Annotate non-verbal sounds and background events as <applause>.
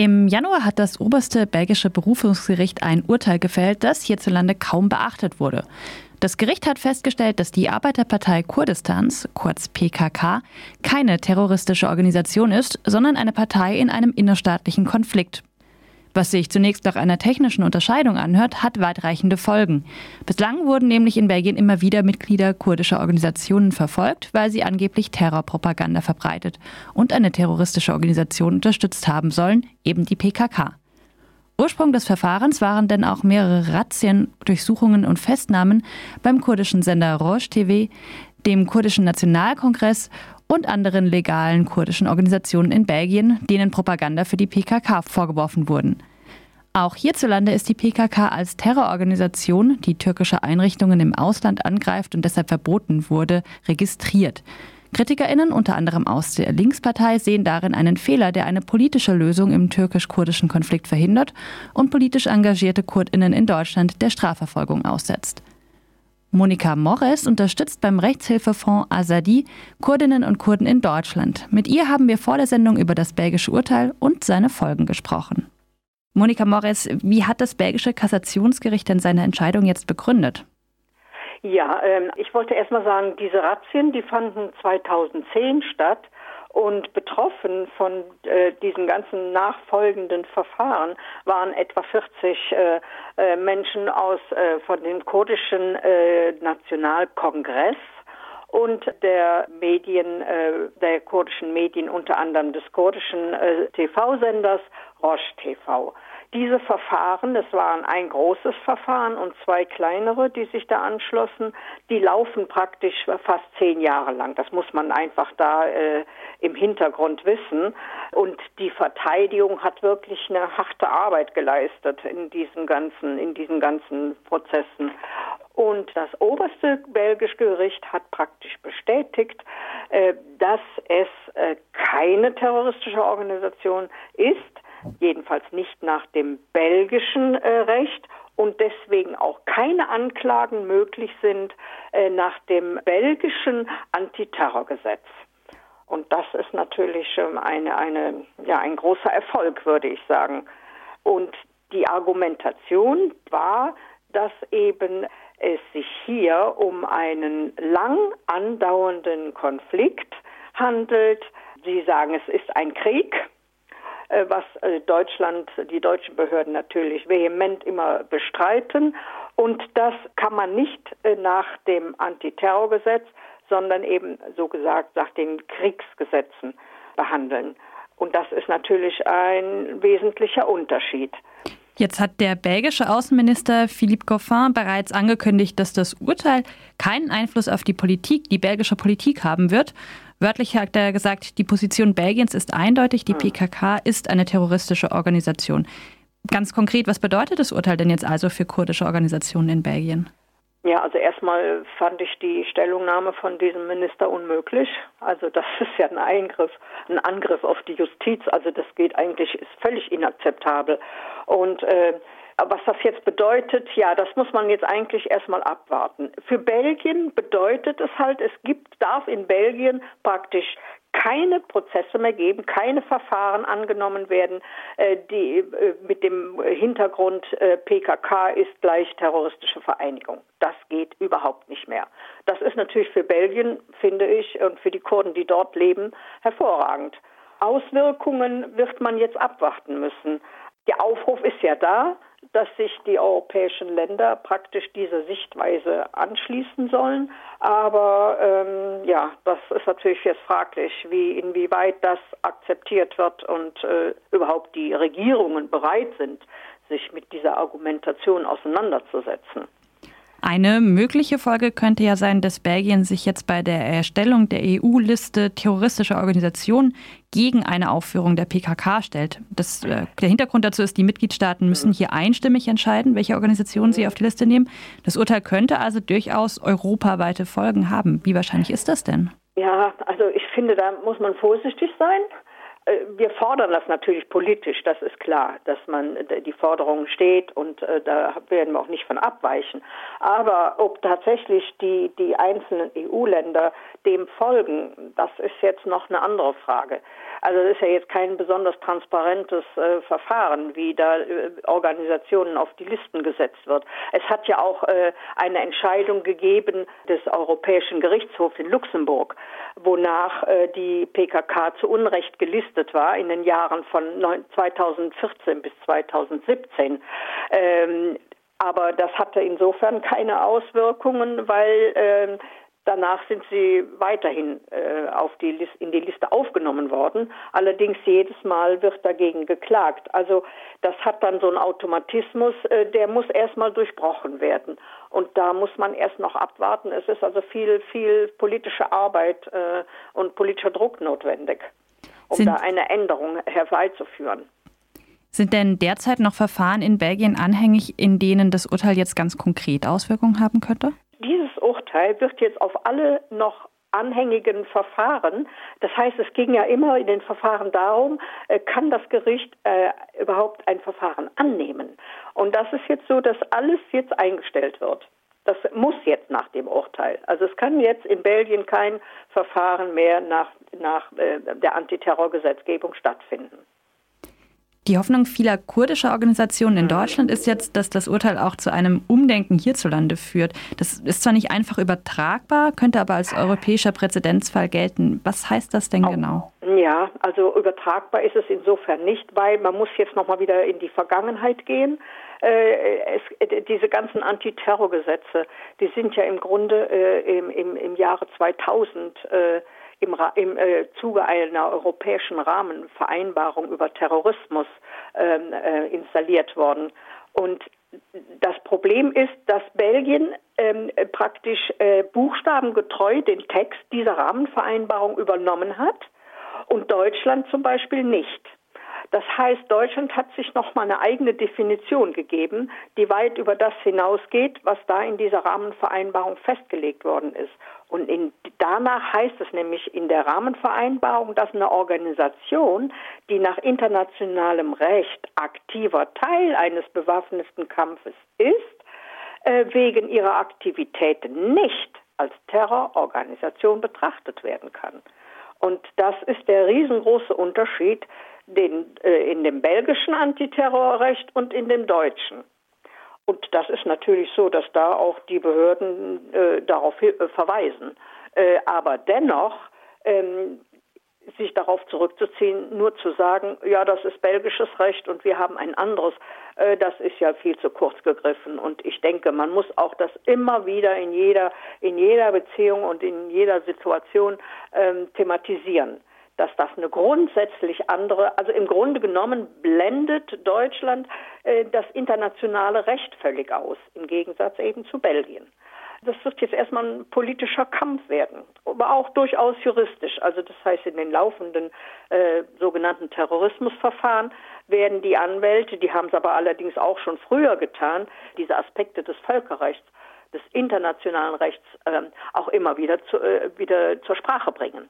Im Januar hat das oberste belgische Berufungsgericht ein Urteil gefällt, das hierzulande kaum beachtet wurde. Das Gericht hat festgestellt, dass die Arbeiterpartei Kurdistans, kurz PKK, keine terroristische Organisation ist, sondern eine Partei in einem innerstaatlichen Konflikt. Was sich zunächst nach einer technischen Unterscheidung anhört, hat weitreichende Folgen. Bislang wurden nämlich in Belgien immer wieder Mitglieder kurdischer Organisationen verfolgt, weil sie angeblich Terrorpropaganda verbreitet und eine terroristische Organisation unterstützt haben sollen, eben die PKK. Ursprung des Verfahrens waren denn auch mehrere Razzien, Durchsuchungen und Festnahmen beim kurdischen Sender Roche TV, dem kurdischen Nationalkongress und anderen legalen kurdischen Organisationen in Belgien, denen Propaganda für die PKK vorgeworfen wurden. Auch hierzulande ist die PKK als Terrororganisation, die türkische Einrichtungen im Ausland angreift und deshalb verboten wurde, registriert. KritikerInnen, unter anderem aus der Linkspartei, sehen darin einen Fehler, der eine politische Lösung im türkisch-kurdischen Konflikt verhindert und politisch engagierte KurdInnen in Deutschland der Strafverfolgung aussetzt. Monika Morres unterstützt beim Rechtshilfefonds Azadi Kurdinnen und Kurden in Deutschland. Mit ihr haben wir vor der Sendung über das belgische Urteil und seine Folgen gesprochen. Monika Morres, wie hat das belgische Kassationsgericht denn seine Entscheidung jetzt begründet? Ja, ähm, ich wollte erst mal sagen, diese Razzien, die fanden 2010 statt und betroffen von äh, diesen ganzen nachfolgenden Verfahren waren etwa 40 äh, äh, Menschen aus äh, von dem kurdischen äh, Nationalkongress und der Medien, äh, der kurdischen Medien, unter anderem des kurdischen TV-Senders Roche TV. Diese Verfahren, das waren ein großes Verfahren und zwei kleinere, die sich da anschlossen, die laufen praktisch fast zehn Jahre lang. Das muss man einfach da äh, im Hintergrund wissen. Und die Verteidigung hat wirklich eine harte Arbeit geleistet in diesen ganzen, in diesen ganzen Prozessen. Und das oberste belgische Gericht hat praktisch bestätigt, äh, dass es äh, keine terroristische Organisation ist jedenfalls nicht nach dem belgischen äh, Recht und deswegen auch keine Anklagen möglich sind äh, nach dem belgischen Antiterrorgesetz. Und das ist natürlich ähm, eine, eine, ja, ein großer Erfolg, würde ich sagen. Und die Argumentation war, dass eben es sich hier um einen lang andauernden Konflikt handelt. Sie sagen, es ist ein Krieg, was äh, Deutschland, die deutschen Behörden natürlich vehement immer bestreiten. Und das kann man nicht äh, nach dem Antiterrorgesetz, sondern eben so gesagt nach den Kriegsgesetzen behandeln. Und das ist natürlich ein wesentlicher Unterschied. Jetzt hat der belgische Außenminister Philippe Goffin bereits angekündigt, dass das Urteil keinen Einfluss auf die Politik, die belgische Politik haben wird. Wörtlich hat er gesagt, die Position Belgiens ist eindeutig, die hm. PKK ist eine terroristische Organisation. Ganz konkret, was bedeutet das Urteil denn jetzt also für kurdische Organisationen in Belgien? Ja, also erstmal fand ich die Stellungnahme von diesem Minister unmöglich. Also das <laughs> ist ja ein Eingriff, ein Angriff auf die Justiz. Also das geht eigentlich, ist völlig inakzeptabel. Und äh, was das jetzt bedeutet, ja, das muss man jetzt eigentlich erstmal abwarten. Für Belgien bedeutet es halt, es gibt, darf in Belgien praktisch keine Prozesse mehr geben, keine Verfahren angenommen werden, äh, die äh, mit dem Hintergrund äh, PKK ist gleich terroristische Vereinigung. Das geht überhaupt nicht mehr. Das ist natürlich für Belgien, finde ich, und für die Kurden, die dort leben, hervorragend. Auswirkungen wird man jetzt abwarten müssen. Der Aufruf ist ja da dass sich die europäischen Länder praktisch dieser Sichtweise anschließen sollen. Aber ähm, ja, das ist natürlich jetzt fraglich, wie inwieweit das akzeptiert wird und äh, überhaupt die Regierungen bereit sind, sich mit dieser Argumentation auseinanderzusetzen. Eine mögliche Folge könnte ja sein, dass Belgien sich jetzt bei der Erstellung der EU-Liste terroristischer Organisationen gegen eine Aufführung der PKK stellt. Das, äh, der Hintergrund dazu ist, die Mitgliedstaaten müssen hier einstimmig entscheiden, welche Organisationen sie auf die Liste nehmen. Das Urteil könnte also durchaus europaweite Folgen haben. Wie wahrscheinlich ist das denn? Ja, also ich finde, da muss man vorsichtig sein. Äh, wir fordern das natürlich politisch, das ist klar, dass man die Forderung steht und äh, da werden wir auch nicht von abweichen. Aber ob tatsächlich die, die einzelnen EU-Länder dem folgen, das ist jetzt noch eine andere Frage. Also es ist ja jetzt kein besonders transparentes äh, Verfahren, wie da äh, Organisationen auf die Listen gesetzt wird. Es hat ja auch äh, eine Entscheidung gegeben des Europäischen Gerichtshofs in Luxemburg, wonach äh, die PKK zu Unrecht gelistet war in den Jahren von 2014 bis 2017. Ähm, aber das hatte insofern keine Auswirkungen, weil äh, danach sind sie weiterhin äh, auf die Liste, in die Liste aufgenommen worden. Allerdings jedes Mal wird dagegen geklagt. Also das hat dann so einen Automatismus, äh, der muss erstmal durchbrochen werden. Und da muss man erst noch abwarten. Es ist also viel, viel politische Arbeit äh, und politischer Druck notwendig, um sind da eine Änderung herbeizuführen. Sind denn derzeit noch Verfahren in Belgien anhängig, in denen das Urteil jetzt ganz konkret Auswirkungen haben könnte? Urteil wird jetzt auf alle noch anhängigen Verfahren. Das heißt, es ging ja immer in den Verfahren darum, äh, kann das Gericht äh, überhaupt ein Verfahren annehmen? Und das ist jetzt so, dass alles jetzt eingestellt wird. Das muss jetzt nach dem Urteil. Also es kann jetzt in Belgien kein Verfahren mehr nach, nach äh, der Antiterrorgesetzgebung stattfinden. Die Hoffnung vieler kurdischer Organisationen in Deutschland ist jetzt, dass das Urteil auch zu einem Umdenken hierzulande führt. Das ist zwar nicht einfach übertragbar, könnte aber als europäischer Präzedenzfall gelten. Was heißt das denn genau? Ja, also übertragbar ist es insofern nicht, weil man muss jetzt nochmal wieder in die Vergangenheit gehen. Äh, es, diese ganzen Antiterrorgesetze, die sind ja im Grunde äh, im, im, im Jahre 2000 äh, im, im äh, Zuge einer europäischen Rahmenvereinbarung über Terrorismus ähm, äh, installiert worden. Und das Problem ist, dass Belgien ähm, praktisch äh, buchstabengetreu den Text dieser Rahmenvereinbarung übernommen hat und Deutschland zum Beispiel nicht. Das heißt, Deutschland hat sich nochmal eine eigene Definition gegeben, die weit über das hinausgeht, was da in dieser Rahmenvereinbarung festgelegt worden ist. Und in, danach heißt es nämlich in der Rahmenvereinbarung, dass eine Organisation, die nach internationalem Recht aktiver Teil eines bewaffneten Kampfes ist, äh, wegen ihrer Aktivitäten nicht als Terrororganisation betrachtet werden kann. Und das ist der riesengroße Unterschied den, äh, in dem belgischen Antiterrorrecht und in dem deutschen. Und das ist natürlich so, dass da auch die Behörden äh, darauf äh, verweisen. Äh, aber dennoch ähm, sich darauf zurückzuziehen, nur zu sagen, ja, das ist belgisches Recht und wir haben ein anderes, äh, das ist ja viel zu kurz gegriffen. Und ich denke, man muss auch das immer wieder in jeder, in jeder Beziehung und in jeder Situation ähm, thematisieren dass das eine grundsätzlich andere, also im Grunde genommen blendet Deutschland äh, das internationale Recht völlig aus, im Gegensatz eben zu Belgien. Das wird jetzt erstmal ein politischer Kampf werden, aber auch durchaus juristisch. Also das heißt, in den laufenden äh, sogenannten Terrorismusverfahren werden die Anwälte, die haben es aber allerdings auch schon früher getan, diese Aspekte des Völkerrechts, des internationalen Rechts äh, auch immer wieder, zu, äh, wieder zur Sprache bringen.